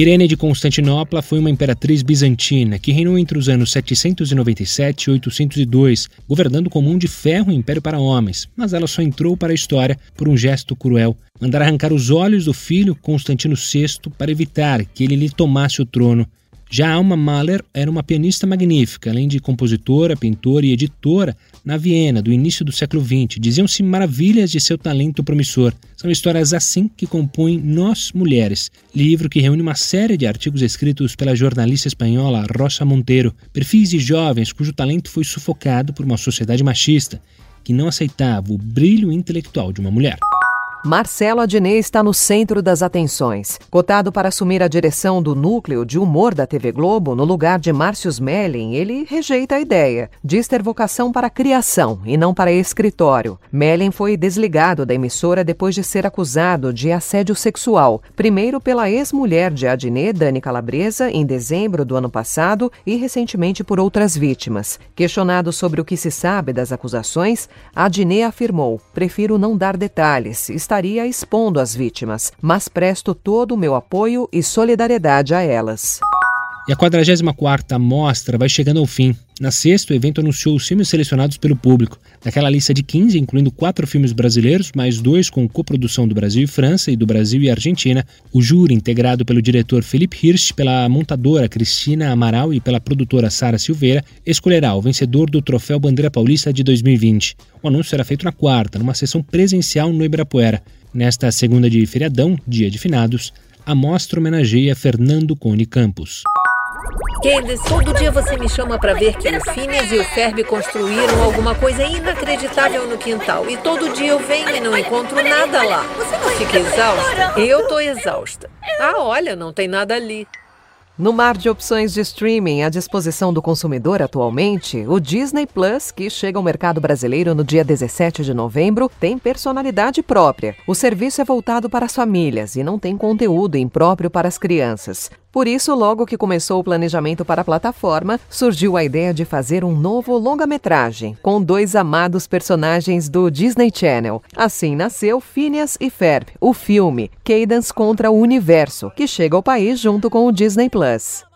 Irene de Constantinopla foi uma imperatriz bizantina que reinou entre os anos 797 e 802, governando com mão de ferro o império para homens, mas ela só entrou para a história por um gesto cruel, mandar arrancar os olhos do filho Constantino VI para evitar que ele lhe tomasse o trono. Já Alma Mahler era uma pianista magnífica, além de compositora, pintora e editora na Viena do início do século XX. Diziam-se maravilhas de seu talento promissor. São histórias assim que compõem Nós Mulheres, livro que reúne uma série de artigos escritos pela jornalista espanhola Rosa Monteiro, perfis de jovens cujo talento foi sufocado por uma sociedade machista que não aceitava o brilho intelectual de uma mulher. Marcelo Adnet está no centro das atenções. Cotado para assumir a direção do núcleo de humor da TV Globo, no lugar de Márcio Smelling, ele rejeita a ideia. Diz ter vocação para criação e não para escritório. Melling foi desligado da emissora depois de ser acusado de assédio sexual, primeiro pela ex-mulher de Adnet, Dani Calabresa, em dezembro do ano passado, e recentemente por outras vítimas. Questionado sobre o que se sabe das acusações, Adnet afirmou: prefiro não dar detalhes estaria expondo as vítimas, mas presto todo o meu apoio e solidariedade a elas. E a 44ª mostra vai chegando ao fim. Na sexta, o evento anunciou os filmes selecionados pelo público. Daquela lista de 15, incluindo quatro filmes brasileiros, mais dois com coprodução do Brasil e França e do Brasil e Argentina, o júri, integrado pelo diretor Felipe Hirsch, pela montadora Cristina Amaral e pela produtora Sara Silveira, escolherá o vencedor do Troféu Bandeira Paulista de 2020. O anúncio será feito na quarta, numa sessão presencial no Ibirapuera. Nesta segunda de feriadão, dia de finados, a mostra homenageia Fernando Cone Campos. Candace, todo dia você me chama para ver que o Phineas e o Ferb construíram alguma coisa inacreditável no quintal. E todo dia eu venho e não encontro nada lá. Você não fica exausta? Eu tô exausta. Ah, olha, não tem nada ali. No mar de opções de streaming à disposição do consumidor atualmente, o Disney Plus, que chega ao mercado brasileiro no dia 17 de novembro, tem personalidade própria. O serviço é voltado para as famílias e não tem conteúdo impróprio para as crianças. Por isso, logo que começou o planejamento para a plataforma, surgiu a ideia de fazer um novo longa-metragem com dois amados personagens do Disney Channel. Assim nasceu Phineas e Ferb, o filme Cadence contra o Universo, que chega ao país junto com o Disney Plus.